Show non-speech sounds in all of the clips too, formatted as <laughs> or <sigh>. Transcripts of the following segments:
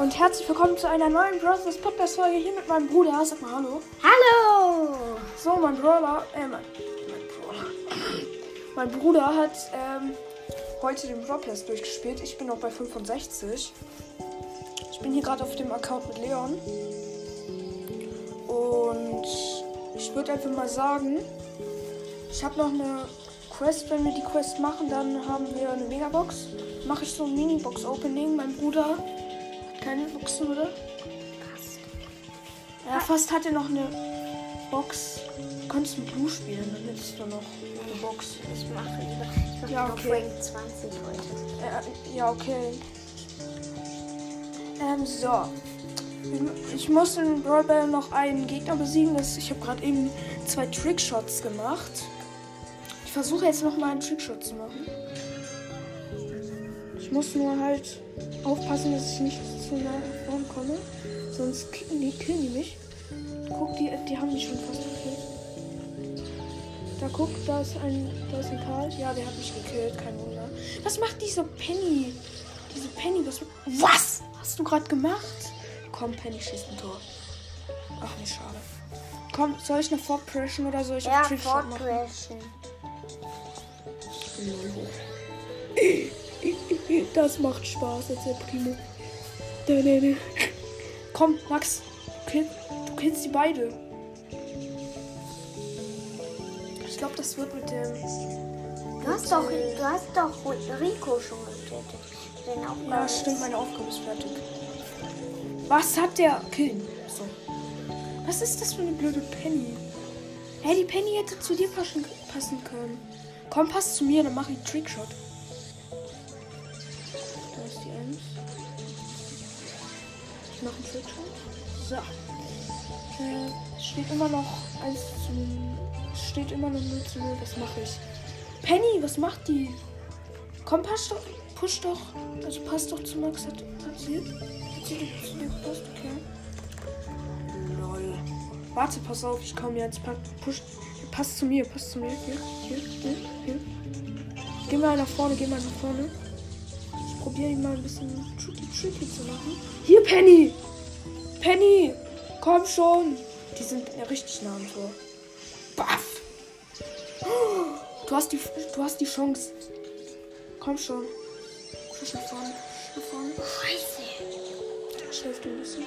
und herzlich willkommen zu einer neuen Brothers Podcast Folge hier mit meinem Bruder. Sag mal Hallo. Hallo! So, mein Brawler, äh, mein, mein Brawler. mein Bruder hat ähm, heute den Broadcast durchgespielt. Ich bin noch bei 65. Ich bin hier gerade auf dem Account mit Leon. Und ich würde einfach mal sagen, ich habe noch eine Quest. Wenn wir die Quest machen, dann haben wir eine Megabox. Mache ich so ein Mini-Box-Opening. Mein Bruder keine Boxen, oder? Passt. Ja, fast hatte noch eine Box. Du kannst mit Blue spielen, dann hättest du noch eine Box. Ich mache lieber. Ich mache Ja, okay. Rank 20 heute. Äh, ja, okay. Ähm, so. Ich muss in Brawl Ball noch einen Gegner besiegen. Das, ich habe gerade eben zwei Trickshots gemacht. Ich versuche jetzt noch mal einen Trickshot zu machen. Ich muss nur halt aufpassen, dass ich nicht zu nah vorn komme. Sonst ki- nee, killen die mich. Guck, die, die haben mich schon fast gekillt. Da guck, da ist ein, da ist ein Karl. Ja, der hat mich gekillt, kein Wunder. Was macht diese Penny? Diese Penny, was, was hast du gerade gemacht? Komm, Penny schießt ein Tor. Ach, nee, schade. Komm, soll ich noch fortpressen oder soll ich Ja, Trickshot machen? Das macht Spaß, als der Primo. Komm, Max, du, killst die beide. Ich glaube, das wird mit dem. Du hast doch, du hast doch Rico schon getötet. Den Aufgabe Ja, stimmt, meine Aufgabe ist fertig. Was hat der Killen? So. Was ist das für eine blöde Penny? Hey, die Penny hätte zu dir passen, können. Komm, pass zu mir, dann mach ich Trickshot. So. Äh, steht immer noch 1 zu. Steht immer noch 0 zu 0. Was mache ich? Penny, was macht die? Komm, pass doch. Push doch. Also pass doch zu Max. Hat, hat sie? Hat sie zu dir gepasst? Okay. Lol. Warte, pass auf, ich komme jetzt. Push. Pass zu mir, pass zu mir. Hier, hier, hier, hier. Geh mal nach vorne, geh mal nach vorne. Ich probiere ihn mal ein bisschen tricky, tricky zu machen. Hier, Penny! Penny! Komm schon! Die sind richtig nah am Tor. Baff! Du hast die, du hast die Chance. Komm schon. Push nach vorne. Nach vorne. Scheiße. Ich helfe dir ein bisschen.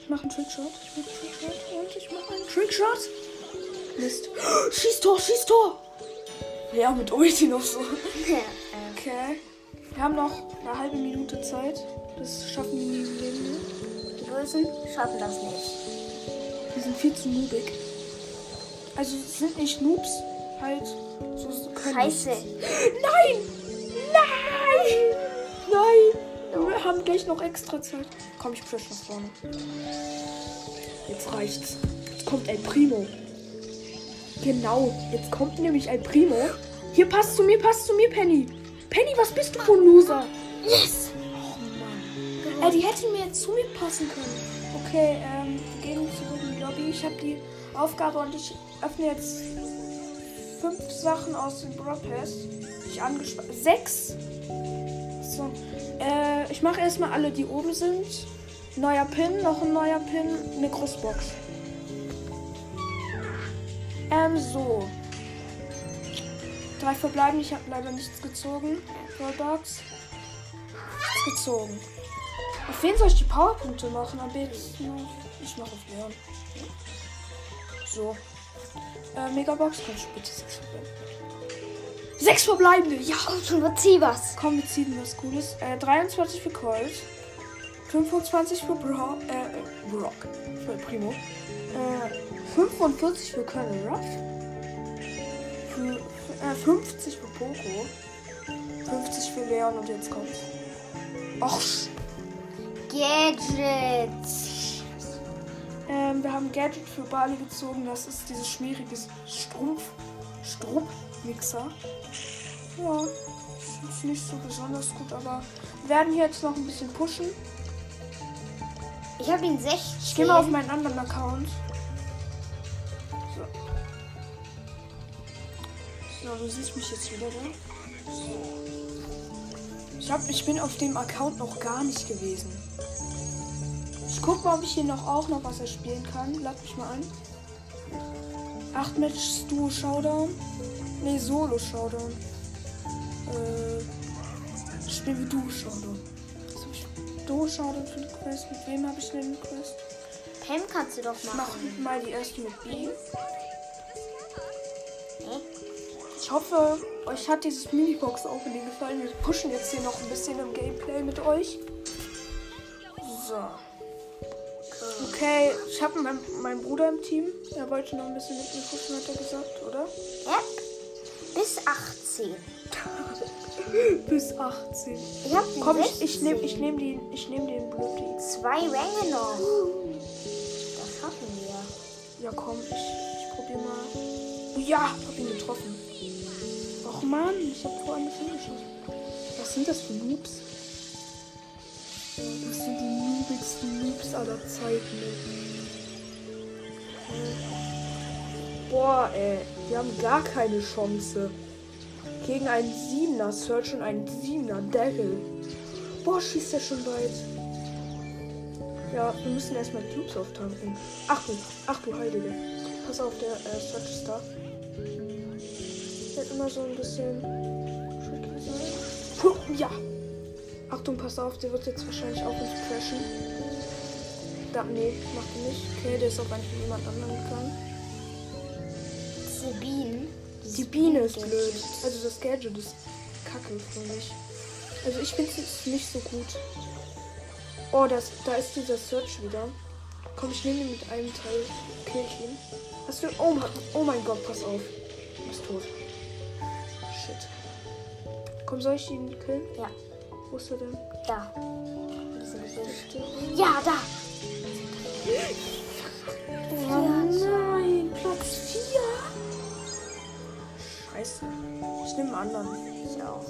Ich mache einen Trickshot. Ich mache einen Trickshot. Und ich mache einen Trickshot. Mist. Schieß Tor, schieß Tor. Ja, mit Ulti noch so. Okay. Wir haben noch eine halbe Minute Zeit. Das schaffen wir nie im Leben. Ne? Bösen schaffen das nicht. Die sind viel zu noobig. Also sind nicht Noobs, halt so Scheiße. Nein! Nein! Nein! Wir haben gleich noch extra Zeit. Komm, ich push nach vorne. Jetzt reicht's. Jetzt kommt El Primo. Genau, jetzt kommt nämlich El Primo. Hier, passt zu mir, passt zu mir, Penny. Penny, was bist du für ein Loser? Yes! Oh Mann. Äh, die hätte mir jetzt zu mir passen können. Okay, ähm, wir gehen zurück in die Lobby. Ich habe die Aufgabe und ich öffne jetzt fünf Sachen aus dem Brawl die Ich angespart. Sechs. So. Äh, ich mache erstmal alle, die oben sind. Neuer Pin, noch ein neuer Pin, eine Großbox. Ähm, so. Drei verbleiben. Ich habe leider nichts gezogen. Nichts gezogen. Auf wen soll ich die Powerpunkte machen? Am besten. Ich mache auf Leon. So. Äh, Megabox, kann ich bitte sechs verbleiben. Sechs verbleibende, ja! Komm schon, überzieh was. Komm, wir ziehen was Cooles. Äh, 23 für Colt. 25 für Bro äh, Brock. Für Primo. Äh, 45 für Colonel Ruff. Für, äh, 50 für Poco. 50 für Leon und jetzt kommt's. Och, Gadgets. ähm, wir haben Gadget für Bali gezogen. Das ist dieses schmierige Strumpf. Strumpfmixer. Ja, ist nicht so besonders gut, aber wir werden hier jetzt noch ein bisschen pushen. Ich habe ihn 16. Ich gehe mal auf meinen anderen Account. So. So, du siehst mich jetzt wieder da. So. Ich, hab, ich bin auf dem Account noch gar nicht gewesen. Ich guck mal, ob ich hier noch auch noch was erspielen kann. Lad mich mal an. 8 Match Duo Showdown. Nee, Solo Showdown. Äh, Spiel wie Duo Showdown. Was hab ich? Duo Showdown für eine Quest. Mit wem habe ich denn eine Quest? Pam kannst du doch Ich mach machen. mal die erste mit B. Ich hoffe, euch hat dieses Minibox-Opening gefallen. Wir pushen jetzt hier noch ein bisschen im Gameplay mit euch. So. Okay, ich habe meinen, meinen Bruder im Team. Er wollte noch ein bisschen mit mir pushen, hat er gesagt, oder? Ja. Bis 18. <laughs> Bis 18. Ich hab den Komm, ich, ich 16. nehme ich nehm den, ich nehm den Blödi. Zwei Ränge noch. Das schaffen wir. Ja, komm, ich, ich probier mal. Ja, hab ihn getroffen. Och man, ich hab alles hingeschossen. Was sind das für Noobs? Das sind die noobigsten Noobs aller Zeiten. Boah, ey, wir haben gar keine Chance. Gegen einen 7er Search und einen 7er Daryl. Boah, schießt er schon weit. Ja, wir müssen erstmal Cubes auftanken. Ach du, ach du Heilige. Pass auf, der äh, Search ist da. Immer so ein bisschen. Puh, Ja! Achtung, pass auf, der wird jetzt wahrscheinlich auf uns crashen. Da, nee, macht er nicht. Okay, der ist auf einfach jemand anderen gegangen. Diese Bienen. Die Biene ist blöd. Also das Gadget ist kacke für mich. Also ich finde es nicht so gut. Oh, das, da ist dieser Search wieder. Komm, ich nehme ihn mit einem Teil. Kill ich ihn. Hast du. Oh, mein- oh mein Gott, pass auf. Du bist tot. Shit. Komm, soll ich ihn killen? Ja, Wo ist er denn? da. Ja, da. Oh nein, Platz 4. Scheiße. Ich nehme einen anderen. Ich auch.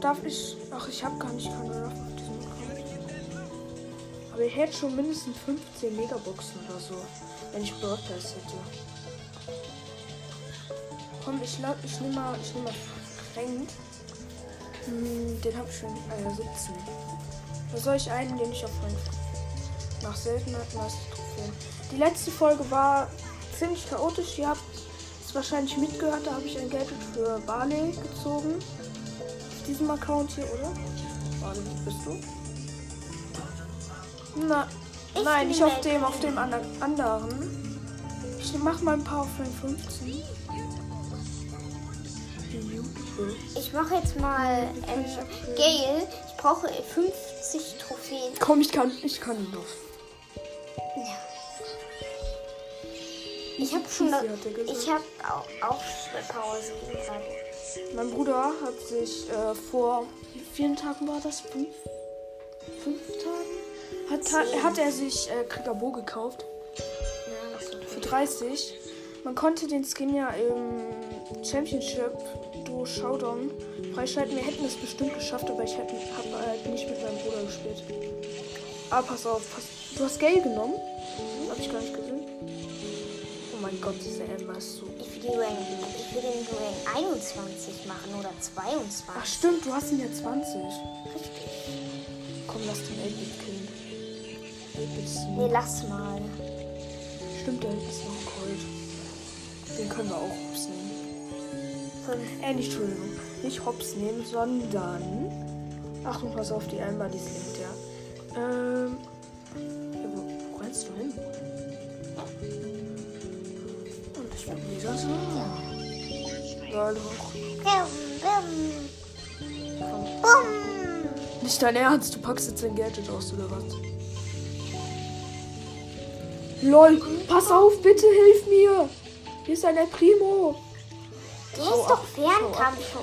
Darf ich. Ach, ich habe gar nicht keine auf diesem Account. Aber ich hätte schon mindestens 15 Megaboxen oder so, wenn ich Broad Pass hätte. Komm, ich, la- ich nehme mal, ich nehm mal Frank. Hm, den habe ich schon ah, ja, 17. Da soll ich einen, den ich auf Frank. Nach Seltenheit meiste Trophäen. Die letzte Folge war ziemlich chaotisch. Ihr habt es wahrscheinlich mitgehört. Da habe ich ein Gadget für Barley gezogen auf diesem Account hier, oder? Wo bist du? Na, Ich nein, nicht auf dem, auf dem ander- anderen. Ich mach mal ein paar auf Rang 15. Beautiful. Ich mache jetzt mal ähm? Gale. Ich brauche 50 Trophäen. Komm, ich kann, ich kann ihn noch. Ja. Ich habe schon. Ich habe auch, auch Pause. Mein Bruder hat sich äh, vor wie vielen Tagen war das? Fünf? Fünf Tagen? Hat, hat er sich äh, Kriegerbo gekauft. Ja, Für okay. 30. Man konnte den Skin ja im Championship Duo Showdown freischalten. Wir hätten es bestimmt geschafft, aber ich habe halt nicht mit meinem Bruder gespielt. Aber pass auf, pass. du hast Gale genommen? Hab ich gar nicht gesehen. Oh mein Gott, diese Emma ist so. Ich will, ich den Rang 21 machen oder 22. Ach stimmt, du hast ihn ja 20. Richtig. Komm, lass den 8-Bit killen. 8-Bit ist ein- Nee, lass mal. Stimmt, der ist noch Cold. Den können wir auch hops nehmen. Fünf. Äh, nicht, Entschuldigung. Nicht hops nehmen, sondern. Achtung, pass auf, die Amber, die slinkt, ja. Ähm. Ja, wo, wo rennst du hin? Und ich bin wieder so. Lol, hoch. Komm. Bum. Nicht dein Ernst, du packst jetzt dein Gadget aus, oder was? LOL, pass auf, bitte hilf mir! Hier ist ein Primo! Der Schau ist ab, doch Fernkampf.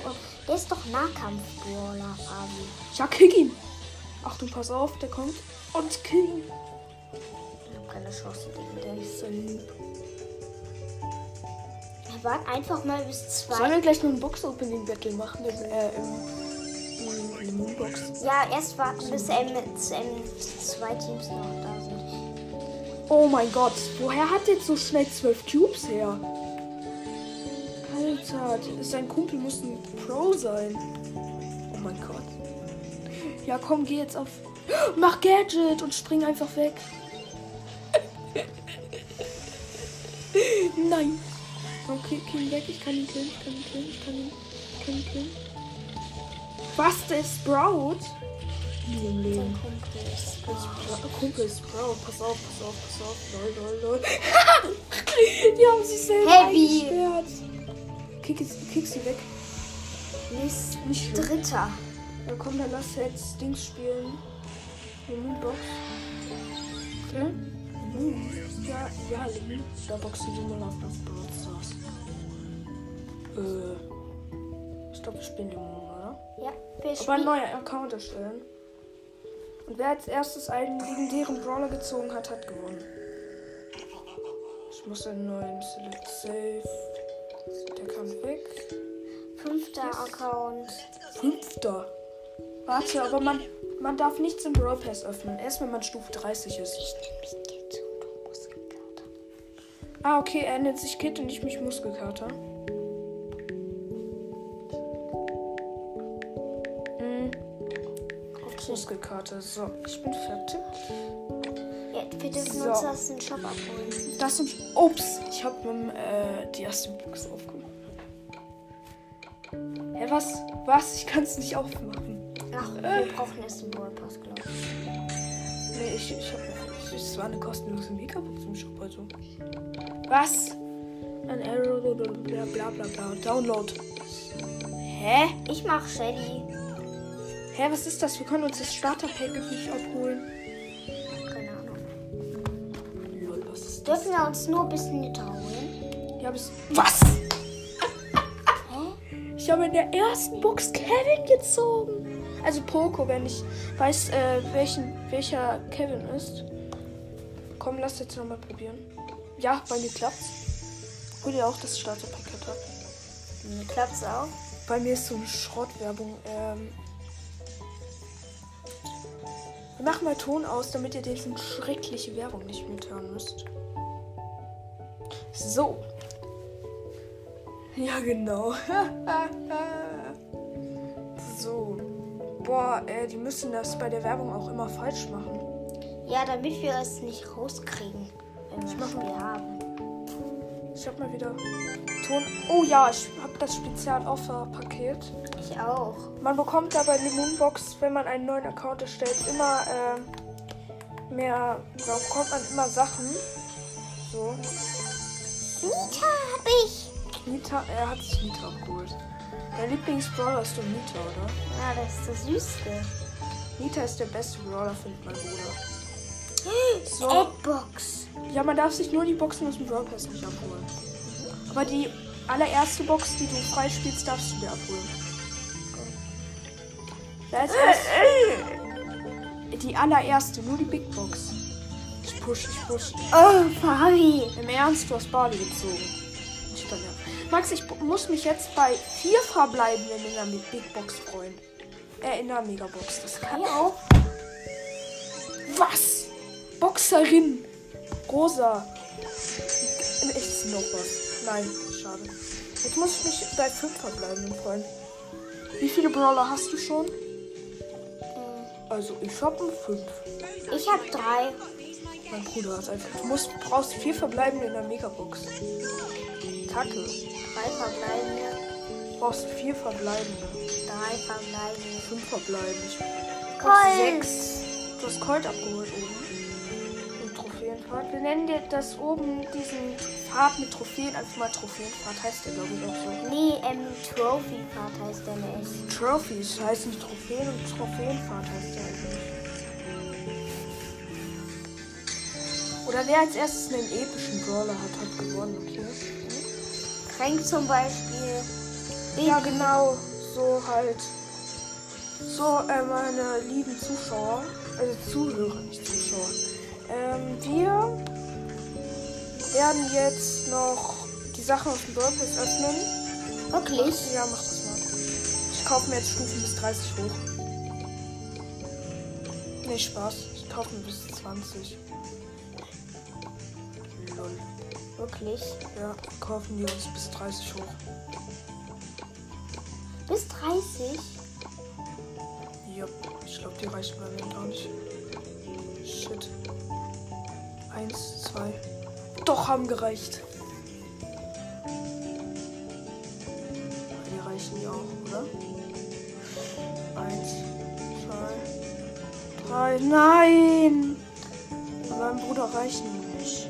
Der ist doch Nahkampf-Brawler, Abi. Ja, kick ihn! Achtung, pass auf, der kommt. Und kill ihn. Ich hab keine Chance gegen den. ist so lieb. Wart einfach mal bis Sollen zwei. wir gleich noch ein Box-Opening-Battle machen? Im, äh, im, im, der Moonbox. Ja, erst warten, bis ähm, zwei Teams noch da sind. Oh mein Gott, woher hat jetzt so schnell zwölf Cubes her? Alter, sein Kumpel muss ein Pro sein. Oh mein Gott. Ja, komm, geh jetzt auf <gasps> Mach Gadget und spring einfach weg. <laughs> Nein. Okay, kill ihn weg. Ich kann ihn killen. Ich kann ihn killen. Ich kann ihn, ich kann ihn killen. Was? Der Sprout? Nie im Leben. Kumpel ist Sprout. Pass auf, pass auf, pass auf. Lol, lol, lol. Die haben sich selber Heavy. eingesperrt. Kick, kick sie weg. Mist. Nicht. Dritter. Ja, komm, dann lass jetzt Dings spielen. Die Moonbox. Okay? Moon. Ja, ja, Lemon. Da boxen wir mal auf das Brawl Stars. Äh. Ich glaube, wir spielen Moon, oder? Ja, wir Aber ein spielen. neuer Account erstellen. Und wer als erstes einen legendären Brawler gezogen hat, hat gewonnen. Ich muss einen neuen Select Save. Der kann weg. Fünfter Account. Fünfter. Warte, aber man, man darf nichts im Brawl Pass öffnen. Erst wenn man Stufe 30 ist. Ah, okay, er nennt sich Kid und ich mich Muskelkater. Muskelkater. So, ich bin fertig. Ja, wir dürfen So. uns das den Shop abholen. Das und. Ups, ich hab mit äh, die erste Box aufgemacht. Hä, was? Was? Ich kann es nicht aufmachen. Ach, wir brauchen erst den Brawl Pass, glaube ich. Nee, ich, ich hab noch. Es war eine kostenlose Megabox im Shop, also. Was? Ein Arrow, bla bla bla bla. bla. Download. Hä? Ich mach Shelly. Hä, was ist das? Wir können uns das Starter-Pack nicht abholen. Keine Ahnung. Lol, was ist das? Dürfen wir uns nur bis Nita holen? Ja, bis. Was? Ich habe in der ersten Box Kevin gezogen. Also Poco, wenn ich weiß, äh, welchen, welcher Kevin ist. Komm, lass jetzt nochmal probieren. Ja, bei mir klappt's. Hol dir auch das Starterpaket ab. Mir klappt's auch. Bei mir ist so eine Schrottwerbung. Ähm machen mal Ton aus, damit ihr diese schreckliche Werbung nicht mithören müsst. So. Ja, genau. <laughs> so. Boah, äh, die müssen das bei der Werbung auch immer falsch machen. Ja, damit wir es nicht rauskriegen, wenn wir Ich mach Spiel haben. Ich hab mal wieder Ton. Oh ja, ich hab das Spezial-Offer-Paket. Ich auch. Man bekommt da bei Moonbox, wenn man einen neuen Account erstellt, immer ähm, mehr. Da bekommt man immer Sachen. So. Nita hab ich. Nita, er hat sich Nita geholt. Dein Lieblingsbrawler ist doch Nita, oder? Ja, das ist das Süßeste. Nita ist der beste Brawler, findet mein Bruder. <gasps> So. Adbox. Ja, man darf sich nur die Boxen aus dem Brawl Pass nicht abholen. Aber die allererste Box, die du freispielst, darfst du dir abholen. Da ist die allererste, nur die Big Box. Ich push, ich push. Oh, Fabi. Im Ernst, du hast Barley gezogen. Ich kann ja. Max, ich muss mich jetzt bei vier verbleibenden in der Big Box freuen. Äh, in der Megabox. Das kann Ja, auch. Was? Boxerin. Rosa. Ist noch was? Nein, schade. Jetzt muss ich mich bei fünf verbleibenden freuen. Wie viele Brawler hast du schon? Also, ich habe fünf. Ich hab drei. Mein Bruder hat einfach. Du musst, brauchst vier verbleibende in der Megabox. Kacke. Drei verbleibende. Du brauchst vier verbleibende. Drei verbleibende. Fünf verbleibende. Ich brauch Colt. sechs. Du hast Colt abgeholt oben. Im Trophäenpfad. Wir nennen dir das oben, diesen Pfad mit Trophäen, einfach mal Trophäenpfad heißt der, glaube ich, auch so. Nee, ähm, Trophy Part heißt der nicht. Trophies heißen nicht Trophäen und Trophäenpfad heißt der eigentlich. Oder wer als erstes einen epischen Brawler hat, hat gewonnen, okay? Frank zum Beispiel. Ja, genau. So halt. So, äh, meine lieben Zuschauer, also Zuhörer, nicht Zuschauer. Ähm, wir werden jetzt noch die Sachen aus dem Pass öffnen. Wirklich? Ja, mach das mal. Ich kaufe mir jetzt Stufen bis 30 hoch. Nee, Spaß. Ich kaufe mir bis 20. Lol. Wirklich? Ja, kaufen wir uns bis 30 hoch. Bis 30? Ja, ich glaube, die reichen bei mir gar nicht. Shit. Eins, zwei. Doch, haben gereicht. Die reichen die auch, oder? Eins, zwei, drei. Nein! Meinem Bruder reichen die nicht.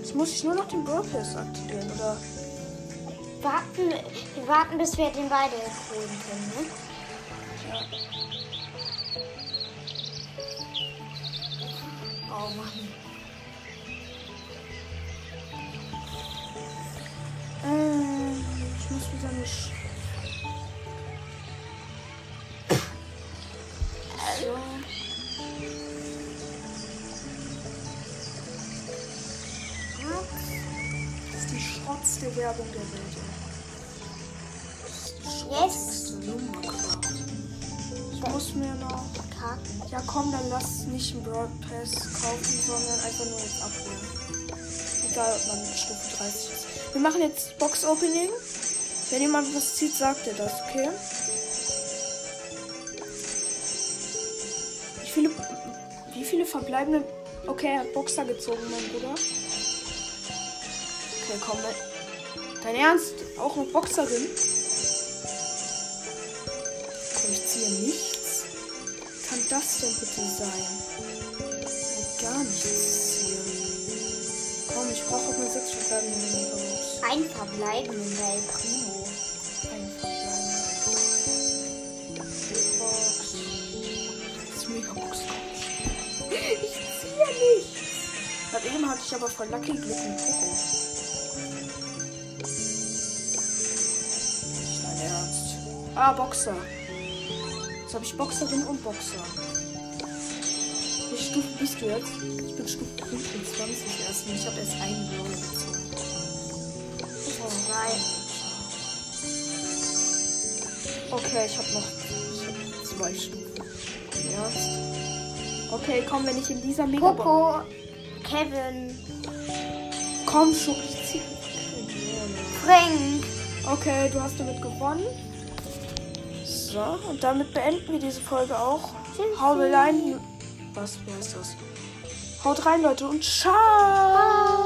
Jetzt muss ich nur noch den Pass aktivieren, oder? Warten, wir warten, bis wir den beide holen können, ne? Oh Mann. Ähm, ich muss wieder nicht. So. Das ist die schrotzte Werbung der Welt. Yes. Ich muss mir noch. Ja komm, dann lass nicht einen Broad Pass kaufen, sondern einfach nur jetzt abholen. Egal, ob man Stufe 30 ist. Wir machen jetzt Box Opening. Wenn jemand was zieht, sagt er das, okay? Wie viele, wie viele verbleibende... Okay, er hat Boxer gezogen, mein Bruder. Okay, komm. Dein, dein Ernst? Auch noch Boxerin? Okay, ich ziehe nichts kann das denn bitte sein? Gar nichts. Komm, ich brauche auch mal sechs verbleibende Megabox. Ein verbleibenden bei Primo. Ein verbleibender. Box. Das Megabox. Ich ziehe nichts. Gerade eben hatte ich aber voll Lucky Glück mit Poco. Nicht dein Ernst. Ah, Boxer. Jetzt habe ich Boxerin und Boxer. Stufe bist du jetzt? Ich bin Stufe 25 erst und ich habe erst einen Brawler gezogen. Oh, Zwei. Okay, ich habe noch ich hab zwei Stufen. Ernst? Okay, komm, wenn ich in dieser Mega Coco, Kevin, Komm schon, ich zieh. Frank. Okay, du hast damit gewonnen. So, und damit beenden wir diese Folge auch. Hau rein. Was, wer ist das? Haut rein, Leute, und ciao.